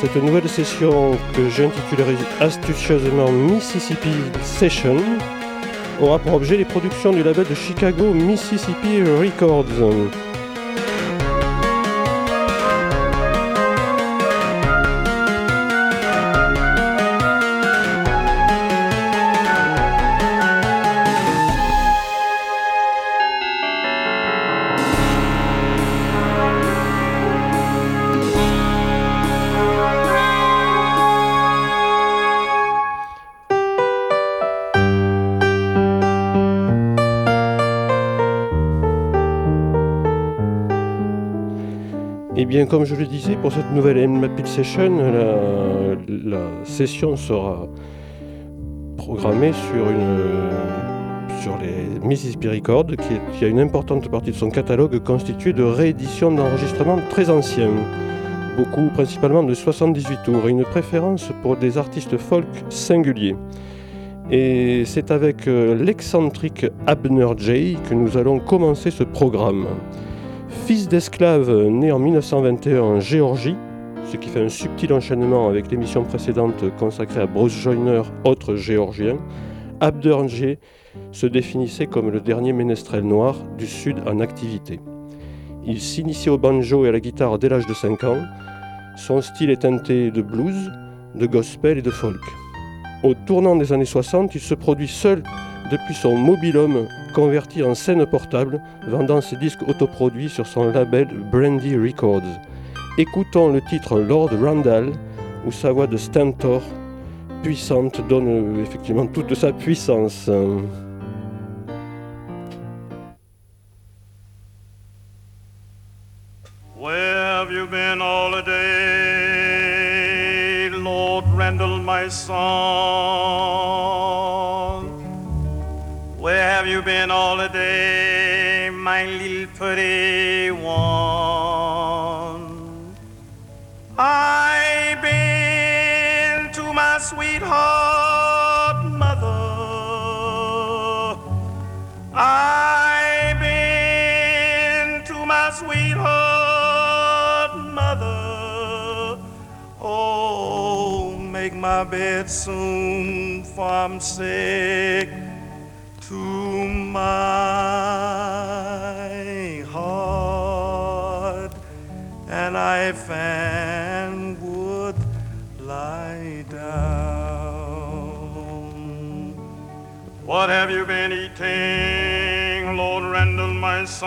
cette nouvelle session que j'intitulerai astucieusement Mississippi Session aura pour objet les productions du label de Chicago Mississippi Records. Comme je le disais, pour cette nouvelle MapIt Session, la, session sera programmée sur, les Mississippi Records, qui, a une importante partie de son catalogue constituée de rééditions d'enregistrements très anciens, beaucoup principalement de 78 tours, et une préférence pour des artistes folk singuliers. Et c'est avec euh, l'excentrique Abner Jay que nous allons commencer ce programme. Fils d'esclave né en 1921 en Géorgie, ce qui fait un subtil enchaînement avec l'émission précédente consacrée à Bruce Joyner, autre géorgien, Abder se définissait comme le dernier ménestrel noir du Sud en activité. Il s'initie au banjo et à la guitare dès l'âge de 5 ans. Son style est teinté de blues, de gospel et de folk. Au tournant des années 60, il se produit seul depuis son mobilhome converti en scène portable, vendant ses disques autoproduits sur son label Brandy Records. Écoutons le titre Lord Randall, où sa voix de Stentor, puissante, donne euh, effectivement toute sa puissance. Where have you been all the day, Lord Randall, my son? Little pretty one? I've been to my sweetheart mother. I've been to my sweetheart mother. Oh, make my bed soon, for I'm sick to my heart, and I fan would lie down. What have you been eating, Lord Randall, my son?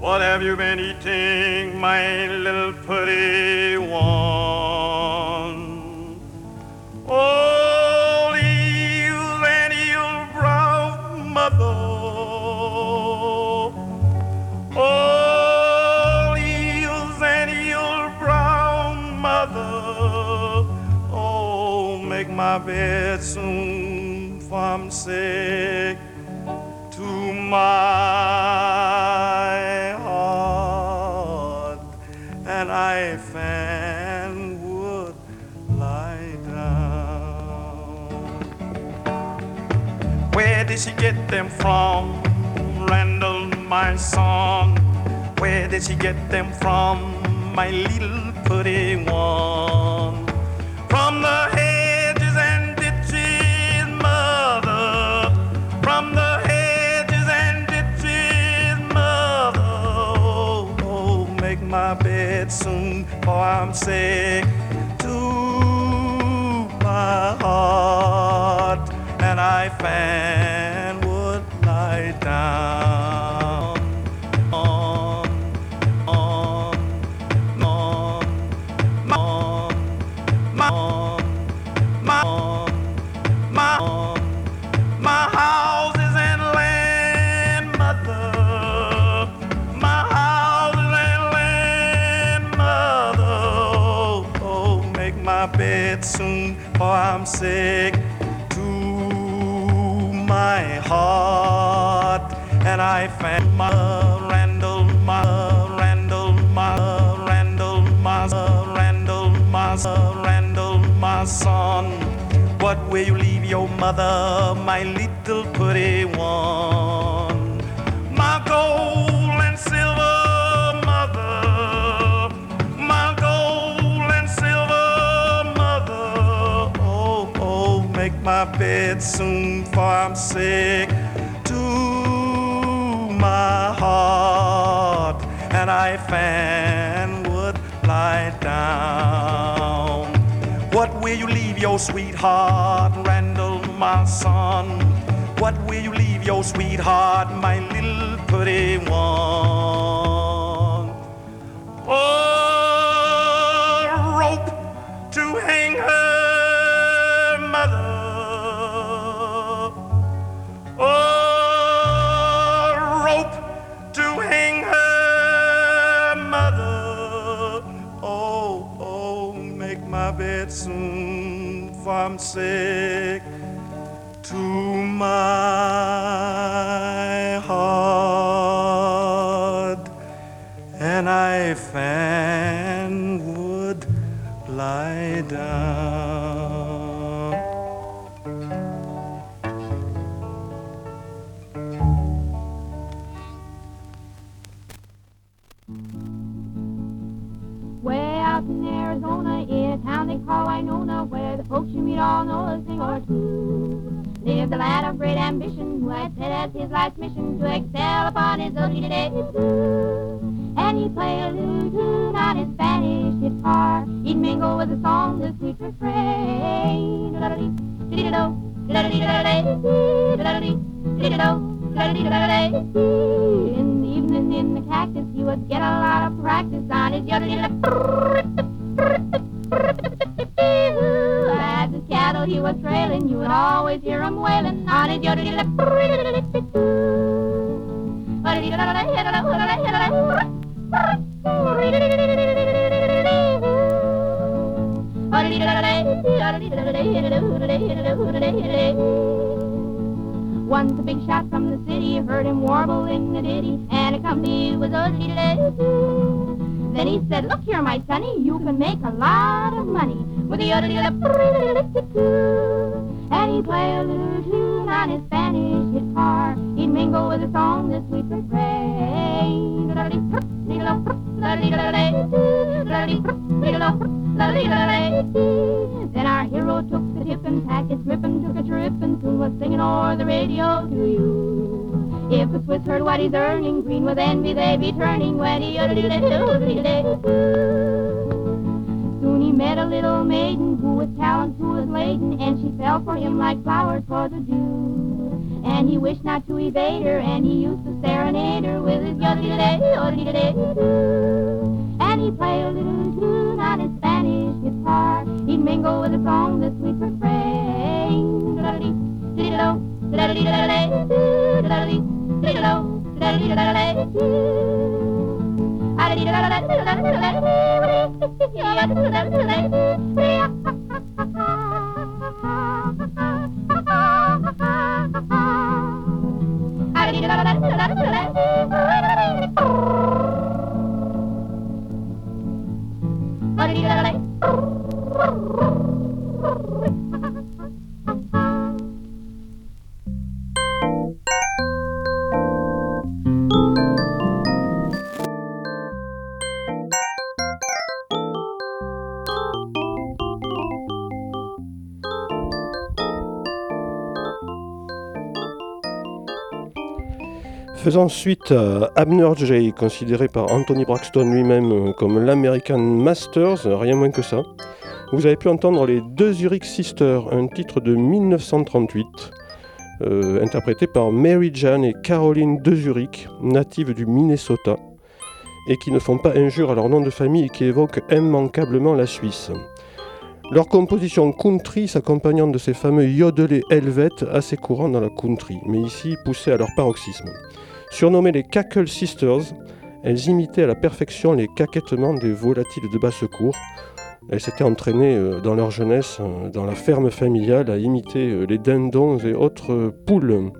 What have you been eating, my little pretty one? Bed soon, from sick to my heart, and I fan would lie down. Where did she get them from, Randall, my son? Where did she get them from, my little pretty one? I'm sick to my heart, and I fan What will you leave your mother, my little pretty one? My gold and silver mother, my gold and silver mother. Oh, oh, make my bed soon, for I'm sick to my heart, and I fan would lie down. Will you leave your sweetheart, Randall, my son? What will you leave your sweetheart, my little pretty one? Oh, to my heart, and I fan would lie down. Way out in Arizona, in a town they call Winona, folks you meet all know a thing or two. Lived a lad of great ambition, who had set as his life's mission to excel upon his own day And he played a little tune on his Spanish guitar. He'd mingle with the song the sweet refrain. In the evening in the cactus, he would get a lot of practice on his yodel. Cattle he was trailing, you would always hear him wailing on his yodel. Once a big shot from the city heard him warbling the ditty, and a company was a Then he oh. said, Look here, my sonny, you can make a lot of money with the And he'd play a little tune on his Spanish guitar. He'd mingle with a song the sweet refrain. Then our hero took the tip and packed his and took a trip and soon was singing o'er the radio to you. If the Swiss heard what he's earning, green with envy they'd be turning when he Soon he met a little maiden who with talent who was laden, and she fell for him like flowers for the dew. And he wished not to evade her, and he used to serenade her with his And he played a little tune on his Spanish guitar. He'd mingle with the song the sweet refrain. Oh Faisant suite à Abner Jay, considéré par Anthony Braxton lui-même comme l'American Masters, rien moins que ça, vous avez pu entendre les deux Zurich Sisters, un titre de 1938, euh, interprété par Mary Jane et Caroline de Zurich, natives du Minnesota, et qui ne font pas injure à leur nom de famille et qui évoquent immanquablement la Suisse. Leur composition country s'accompagnant de ces fameux yodelés helvètes assez courants dans la country, mais ici poussés à leur paroxysme. Surnommées les Cackle Sisters, elles imitaient à la perfection les caquettements des volatiles de basse-cour. Elles s'étaient entraînées euh, dans leur jeunesse, euh, dans la ferme familiale, à imiter euh, les dindons et autres poules.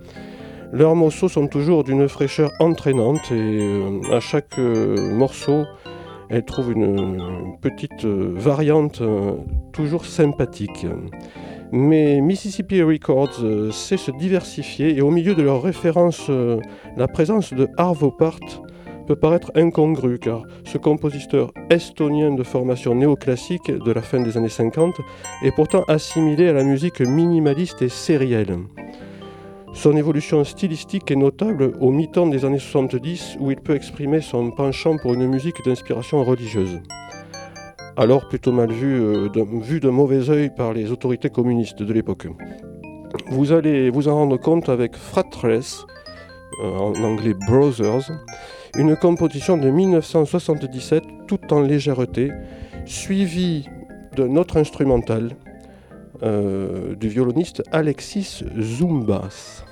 Leurs morceaux sont toujours d'une fraîcheur entraînante et à chaque morceau, elles trouvent une petite variante toujours sympathique. Mais Mississippi Records euh, sait se diversifier et au milieu de leurs références, euh, la présence de Arvo Part peut paraître incongrue car ce compositeur estonien de formation néoclassique de la fin des années 50 est pourtant assimilé à la musique minimaliste et sérielle. Son évolution stylistique est notable au mi-temps des années 70 où il peut exprimer son penchant pour une musique d'inspiration religieuse alors plutôt mal vu, euh, de, vu de mauvais œil par les autorités communistes de l'époque. Vous allez vous en rendre compte avec Fratress, euh, en anglais Brothers, une composition de 1977 tout en légèreté, suivie d'un autre instrumental euh, du violoniste Alexis Zumbas.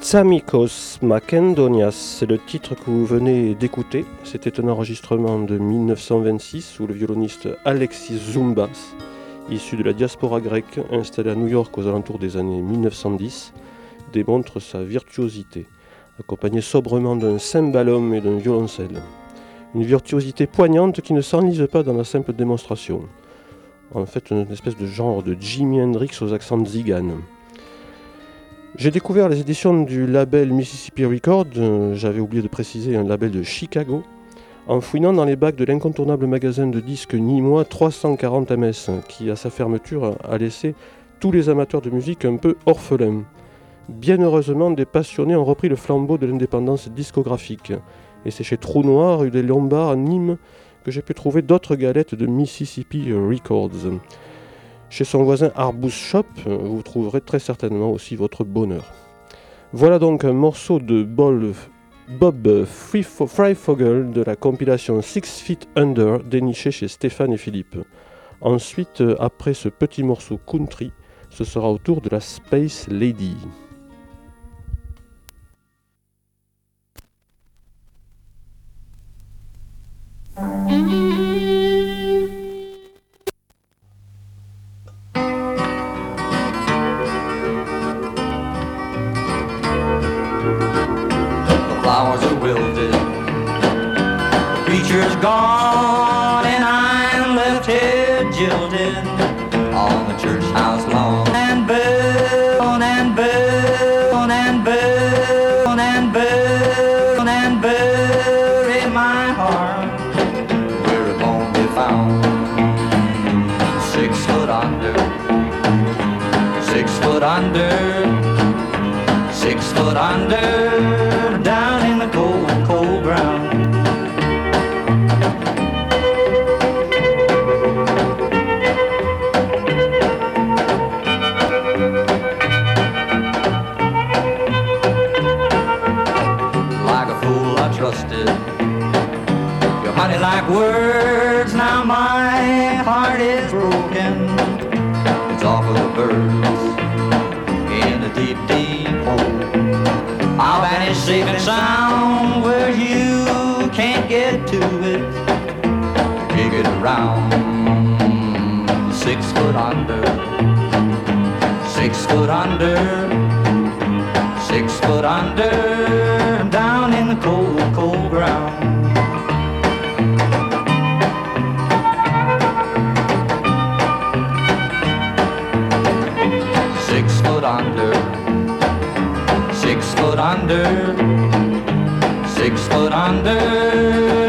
Tsamikos Makendonias, c'est le titre que vous venez d'écouter. C'était un enregistrement de 1926 où le violoniste Alexis Zumbas, issu de la diaspora grecque installé à New York aux alentours des années 1910, démontre sa virtuosité, accompagné sobrement d'un cymbalum et d'un violoncelle. Une virtuosité poignante qui ne s'enlise pas dans la simple démonstration. En fait, une espèce de genre de Jimi Hendrix aux accents ziganes. J'ai découvert les éditions du label Mississippi Records, euh, j'avais oublié de préciser un label de Chicago, en fouinant dans les bacs de l'incontournable magasin de disques Nîmois 340 MS, qui à sa fermeture a laissé tous les amateurs de musique un peu orphelins. Bien heureusement, des passionnés ont repris le flambeau de l'indépendance discographique, et c'est chez Trou Noir, rue des Lombards, Nîmes, que j'ai pu trouver d'autres galettes de Mississippi Records. Chez son voisin Arbus Shop, vous trouverez très certainement aussi votre bonheur. Voilà donc un morceau de Bob Freifogel de la compilation Six Feet Under déniché chez Stéphane et Philippe. Ensuite, après ce petit morceau country, ce sera au tour de la Space Lady. gone and I'm left here jilted on the church house lawn. And bone and bone and bone and bone and bone in my heart where it won't be found. Six foot under, six foot under, six foot under. under, six foot under, down in the cold, cold ground. Six foot under, six foot under, six foot under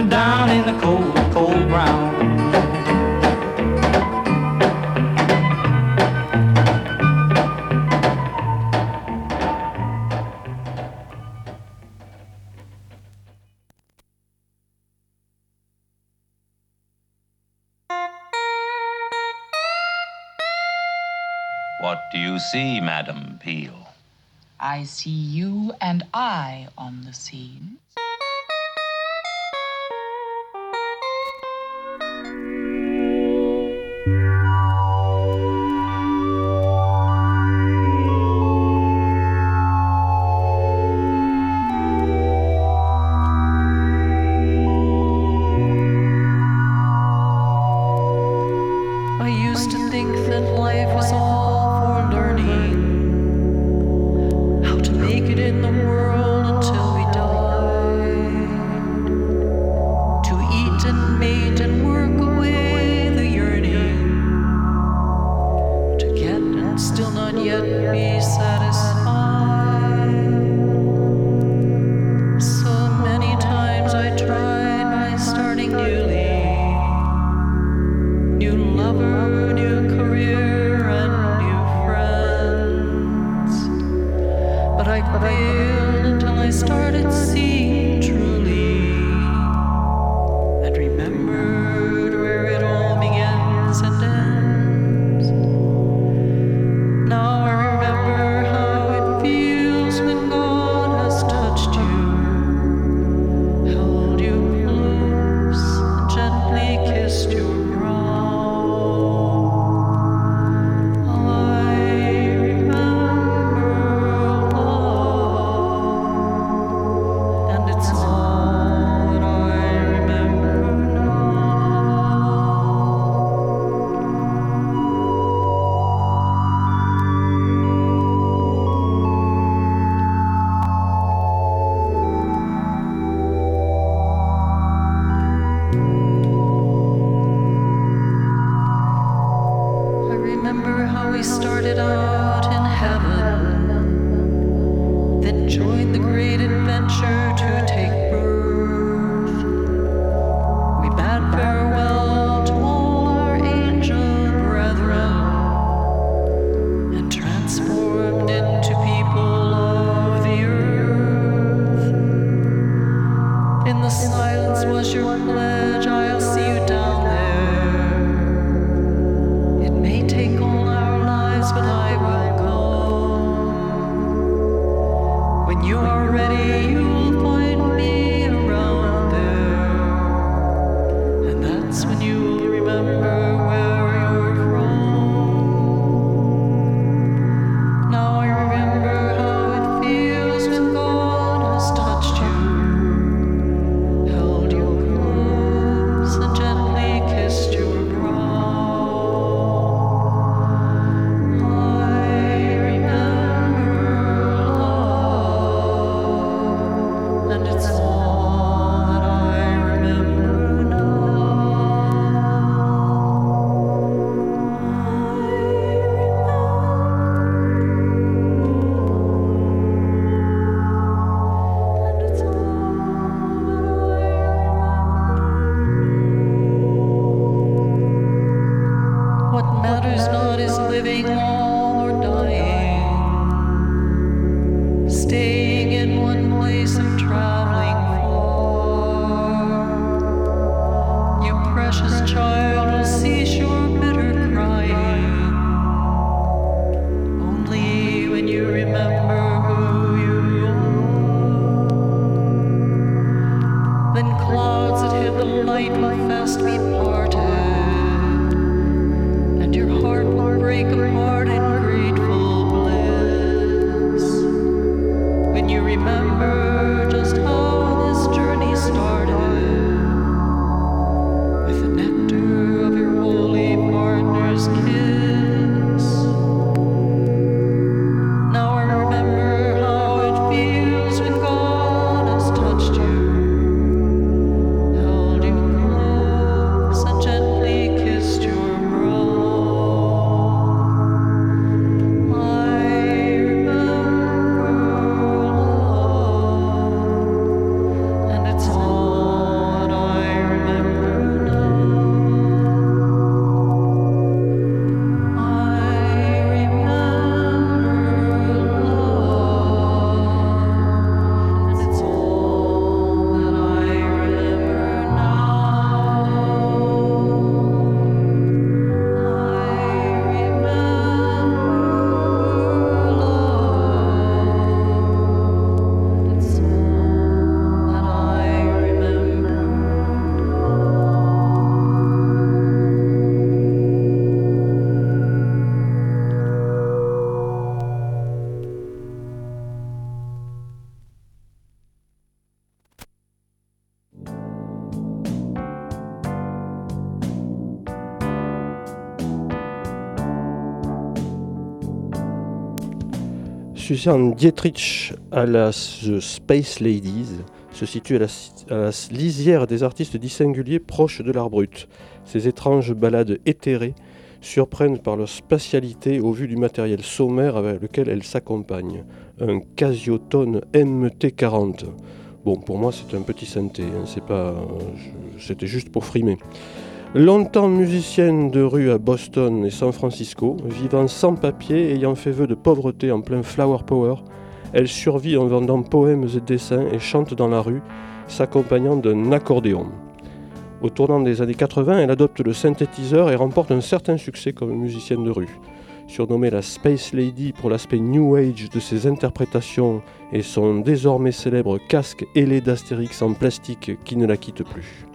machines. that joined the great adventure to take birth. Suzanne Dietrich à la The Space Ladies se situe à la, lisière des artistes dits singuliers proches de l'art brut. Ces étranges ballades éthérées surprennent par leur spatialité au vu du matériel sommaire avec lequel elles s'accompagnent. Un Casiotone MT40. Bon, pour moi, c'est un petit synthé, hein, c'est pas, je- c'était juste pour frimer. Longtemps musicienne de rue à Boston et San Francisco, vivant sans papier, ayant fait vœu de pauvreté en plein flower power, elle survit en vendant poèmes et dessins et chante dans la rue, s'accompagnant d'un accordéon. Au tournant des années 80, elle adopte le synthétiseur et remporte un certain succès comme musicienne de rue. Surnommée la Space Lady pour l'aspect New Age de ses interprétations et son désormais célèbre casque ailé d'Astérix en plastique qui ne la quitte plus.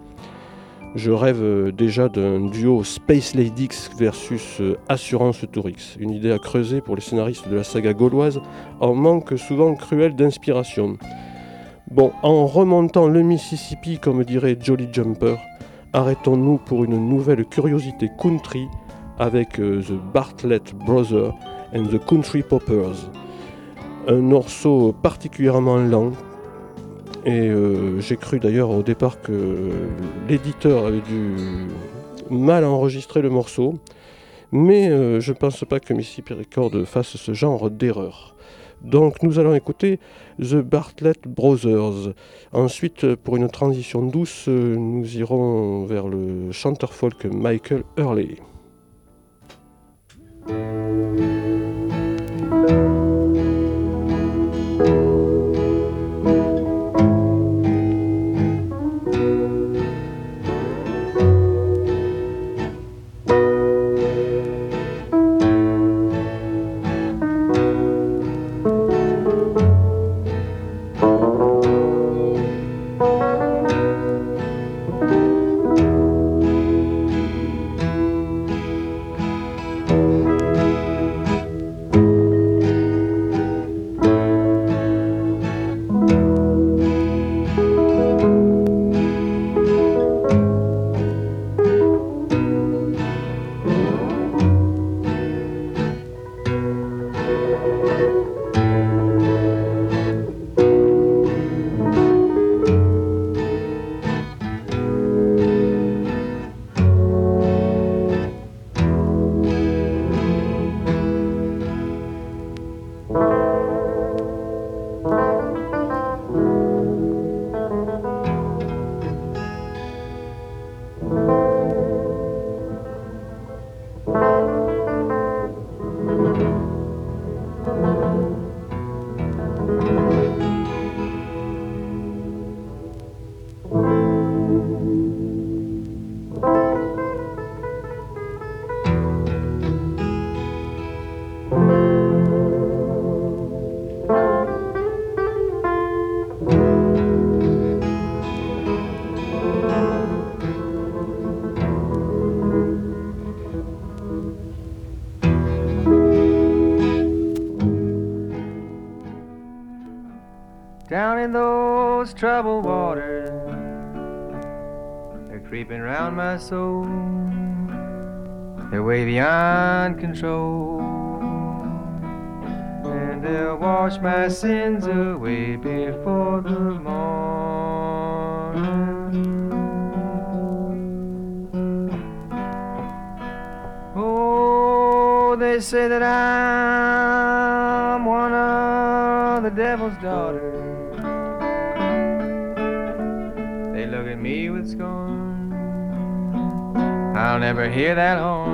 Je rêve euh, déjà d'un duo Space Ladies versus euh, Assurance Tourix, une idée à creuser pour les scénaristes de la saga gauloise, en manque souvent cruel d'inspiration. Bon, en remontant le Mississippi, comme dirait Jolly Jumper, arrêtons-nous pour une nouvelle curiosité country avec euh, The Bartlett Brothers and the Country Poppers. Un morceau particulièrement lent, et euh, j'ai cru d'ailleurs au départ que l'éditeur avait dû mal enregistrer le morceau, mais euh, je ne pense pas que Mississippi Record fasse ce genre d'erreur. Donc nous allons écouter The Bartlett Brothers. Ensuite, pour une transition douce, euh, nous irons vers le chanteur folk Michael Hurley. In those troubled waters. They're creeping round my soul. They're way beyond control. And they'll wash my sins away before the morning. Oh, they say that I'm I'll never hear that horn.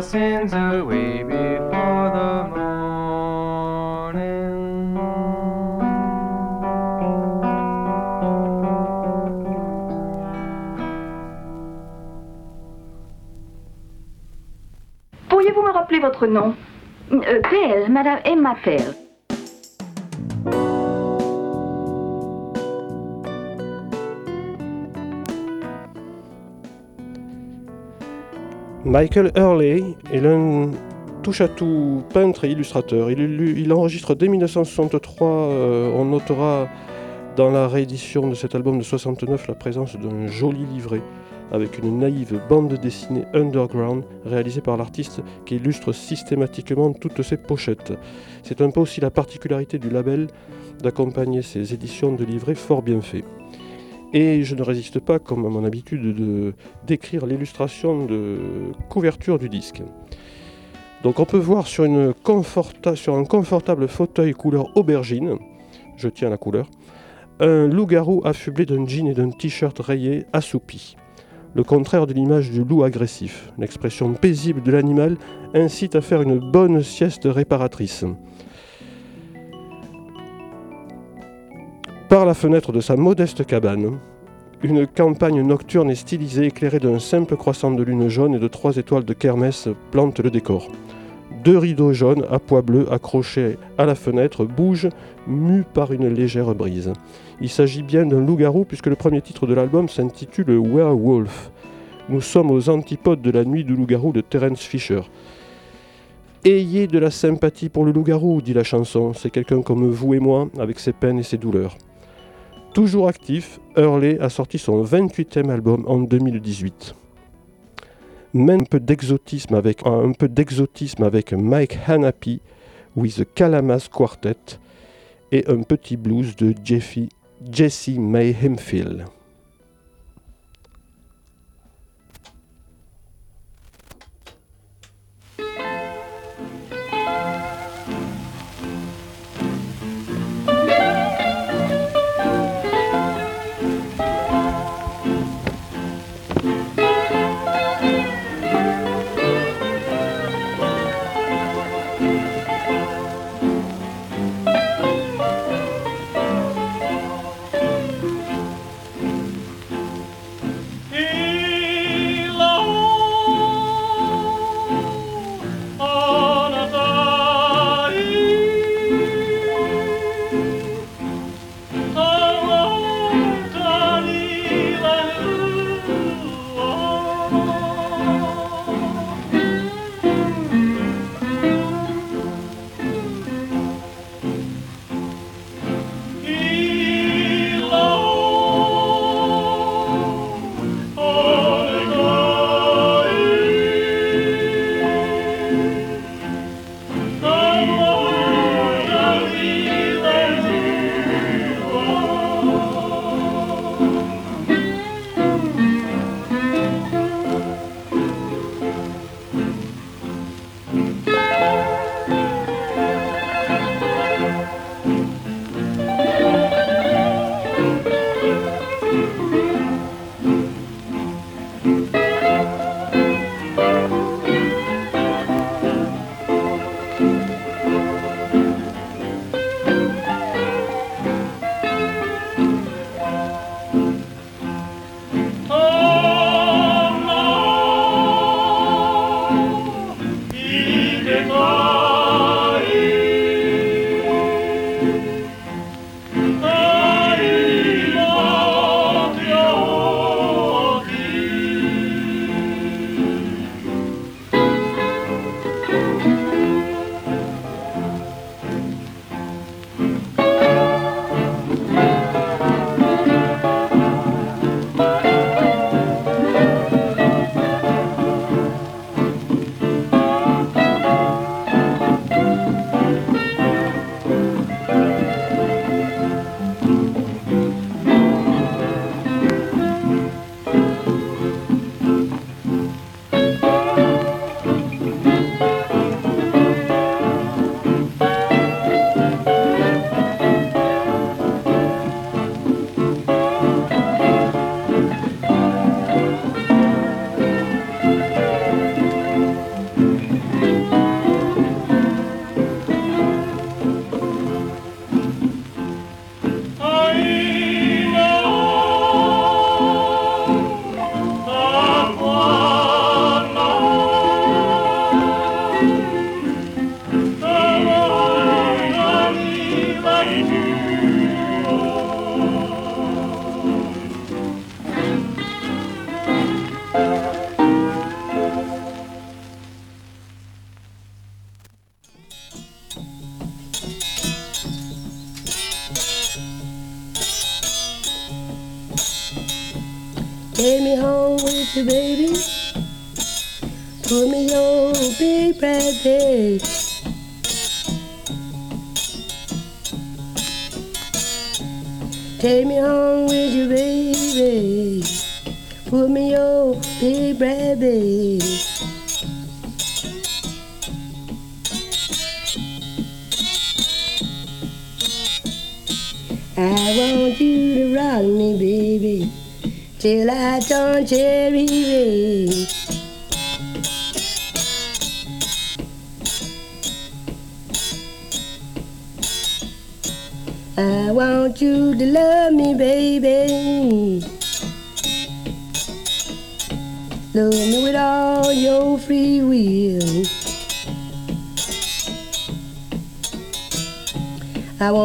The Pourriez-vous me rappeler votre nom? Euh, Pell, Madame Emma Pell. Michael Hurley est l'un touche-à-tout peintre et illustrateur. Il, enregistre dès 1963, euh, on notera dans la réédition de cet album de 69 la présence d'un joli livret avec une naïve bande dessinée underground réalisée par l'artiste qui illustre systématiquement toutes ses pochettes. C'est un peu aussi la particularité du label d'accompagner ces éditions de livrets fort bien faits. Et je ne résiste pas, comme à mon habitude, de décrire l'illustration de couverture du disque. Donc on peut voir sur, un confortable fauteuil couleur aubergine, je tiens la couleur, un loup-garou affublé d'un jean et d'un t-shirt rayé assoupi. Le contraire de l'image du loup agressif. L'expression paisible de l'animal incite à faire une bonne sieste réparatrice. Par la fenêtre de sa modeste cabane, une campagne nocturne et stylisée éclairée d'un simple croissant de lune jaune et de trois étoiles de kermesse plante le décor. Deux rideaux jaunes à pois bleus accrochés à la fenêtre bougent, mus par une légère brise. Il s'agit bien d'un loup-garou puisque le premier titre de l'album s'intitule Werewolf. Nous sommes aux antipodes de la nuit du loup-garou de Terence Fisher. Ayez de la sympathie pour le loup-garou, dit la chanson. C'est quelqu'un comme vous et moi, avec ses peines et ses douleurs. Toujours actif, Hurley a sorti son 28e album en 2018. Même un peu d'exotisme avec, un peu d'exotisme avec Mike Hanapi, with the Calamas Quartet, et un petit blues de Jesse May Hemphill.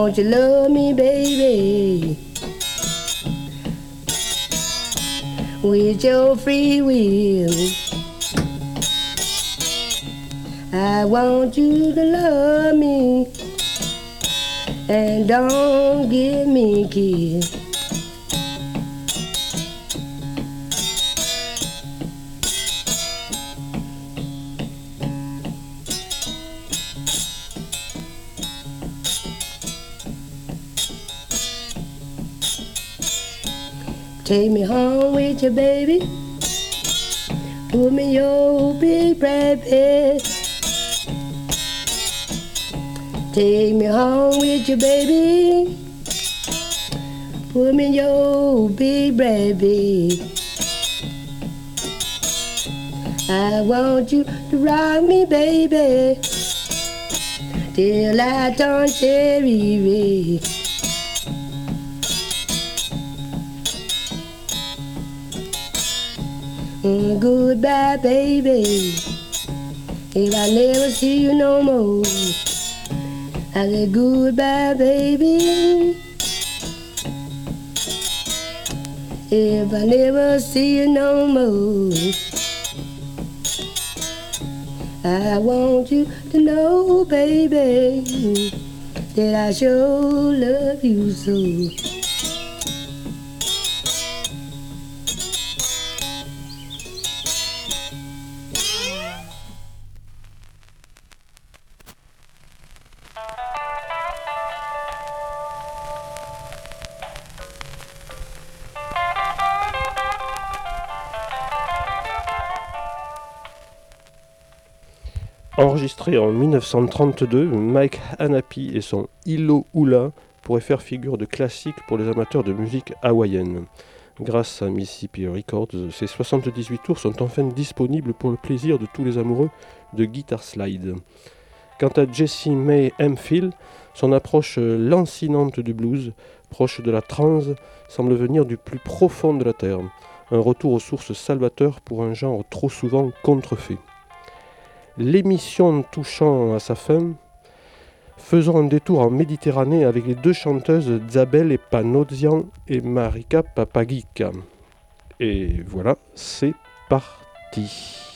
Want you love me, baby. With your free will. I want you to love me. And don't give me kiss. Take me home with you, baby. Put me in your big red bed. Take me home with you, baby. Put me in your big red bed. I want you to rock me, baby, till I turn cherry red. Mm, goodbye, baby. If I never see you no more, I said goodbye, baby. If I never see you no more, I want you to know, baby, that I sure love you so. En 1932, Mike Hanapi et son Ilo Hula pourraient faire figure de classique pour les amateurs de musique hawaïenne. Grâce à Mississippi Records, ces 78 tours sont enfin disponibles pour le plaisir de tous les amoureux de guitar slide. Quant à Jesse May Hemphill, son approche lancinante du blues, proche de la trance, semble venir du plus profond de la terre. Un retour aux sources salvateurs pour un genre trop souvent contrefait. L'émission touchant à sa fin, faisons un détour en Méditerranée avec les deux chanteuses Zabel et Panozian et Marika Papagica. Et voilà, c'est parti.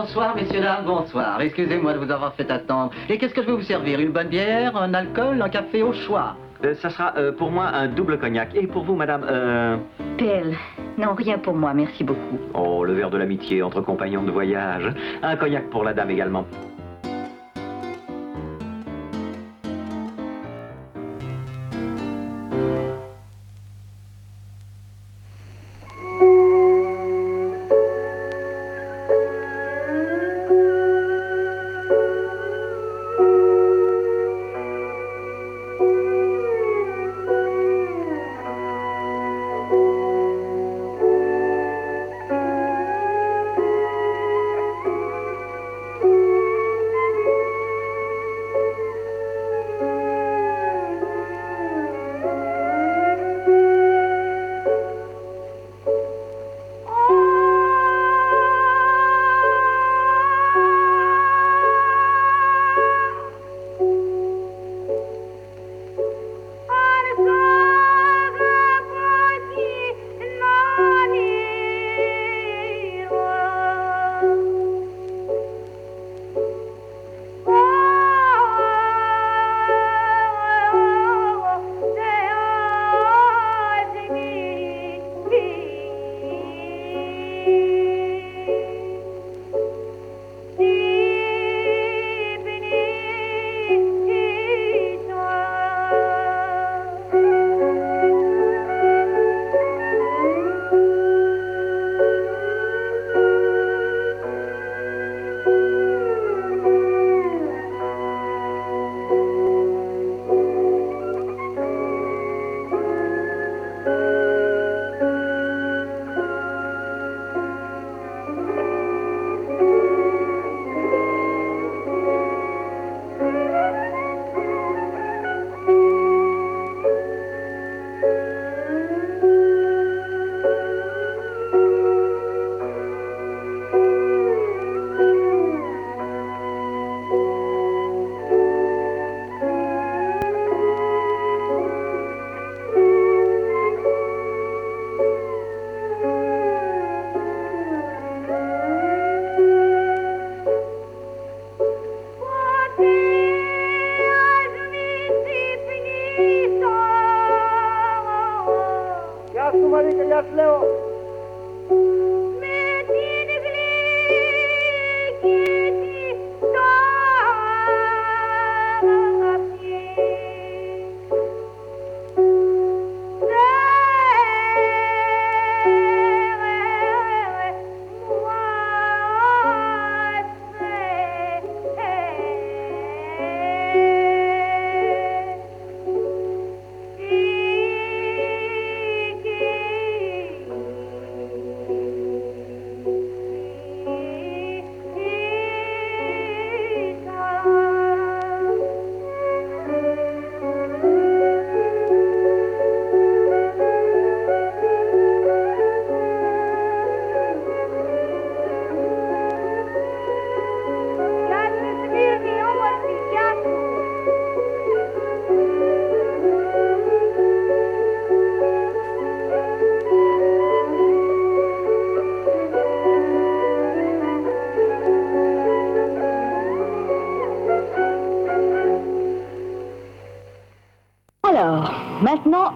Bonsoir, messieurs, dames, bonsoir. Excusez-moi de vous avoir fait attendre. Et qu'est-ce que je vais vous servir? Une bonne bière, un alcool, un café au choix? Euh, ça sera euh, pour moi un double cognac. Et pour vous, madame, euh... PL. Non, rien pour moi, merci beaucoup. Oh, le verre de l'amitié entre compagnons de voyage. Un cognac pour la dame également.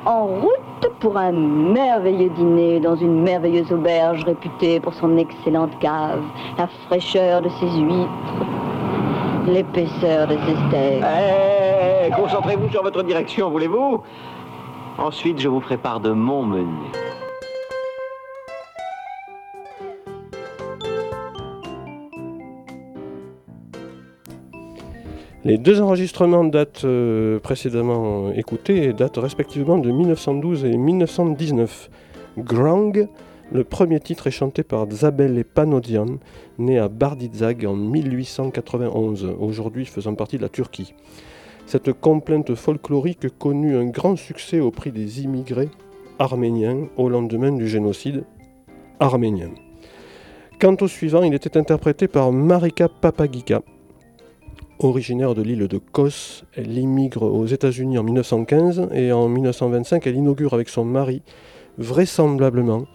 En route pour un merveilleux dîner dans une merveilleuse auberge réputée pour son excellente cave, la fraîcheur de ses huîtres, l'épaisseur de ses steaks. Eh, concentrez-vous sur votre direction, voulez-vous? Ensuite, je vous part de mon menu. Les deux enregistrements datent euh, précédemment écoutés datent respectivement de 1912 et 1919. Grang, le premier titre est chanté par Zabel Panodian, né à Bardizag en 1891, aujourd'hui faisant partie de la Turquie. Cette complainte folklorique connut un grand succès au prix des immigrés arméniens au lendemain du génocide arménien. Quant au suivant, il était interprété par Marika Papagika, Originaire de l'île de Kos, elle immigre aux États-Unis en 1915 et en 1925 elle inaugure avec son mari, vraisemblablement,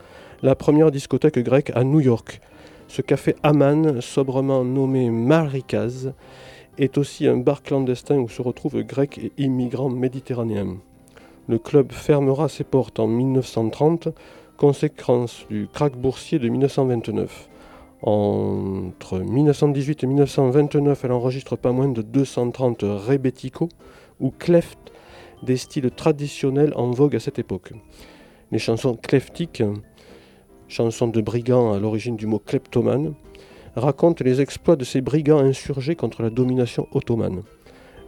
la première discothèque grecque à New York. Ce café Aman, sobrement nommé Marikaz, est aussi un bar clandestin où se retrouvent Grecs et immigrants méditerranéens. Le club fermera ses portes en 1930, conséquence du krach boursier de 1929. Entre 1918 et 1929, elle enregistre pas moins de 230 rebetiko ou clefts, des styles traditionnels en vogue à cette époque. Les chansons cleftiques, chansons de brigands à l'origine du mot kleptomane, racontent les exploits de ces brigands insurgés contre la domination ottomane.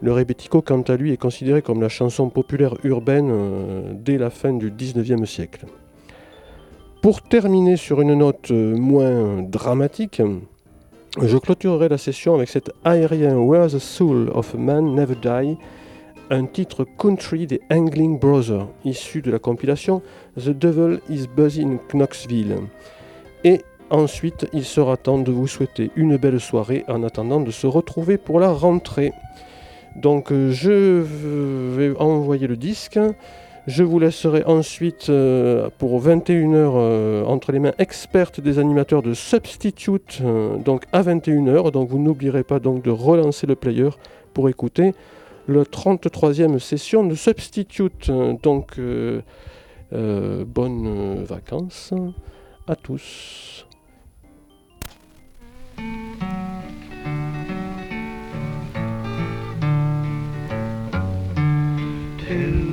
Le rebetiko, quant à lui, est considéré comme la chanson populaire urbaine euh, dès la fin du XIXe siècle. Pour terminer sur une note euh, moins dramatique, je clôturerai la session avec cet aérien Where the Soul of Man Never Die, un titre country des Angling Brothers, issu de la compilation The Devil is Busy in Knoxville. Et ensuite, il sera temps de vous souhaiter une belle soirée en attendant de se retrouver pour la rentrée. Donc euh, je vais envoyer le disque. Je vous laisserai ensuite euh, pour 21h euh, entre les mains expertes des animateurs de Substitute, donc à 21h. Donc vous n'oublierez pas donc de relancer le player pour écouter le 33e session de Substitute. Donc bonnes vacances à tous. to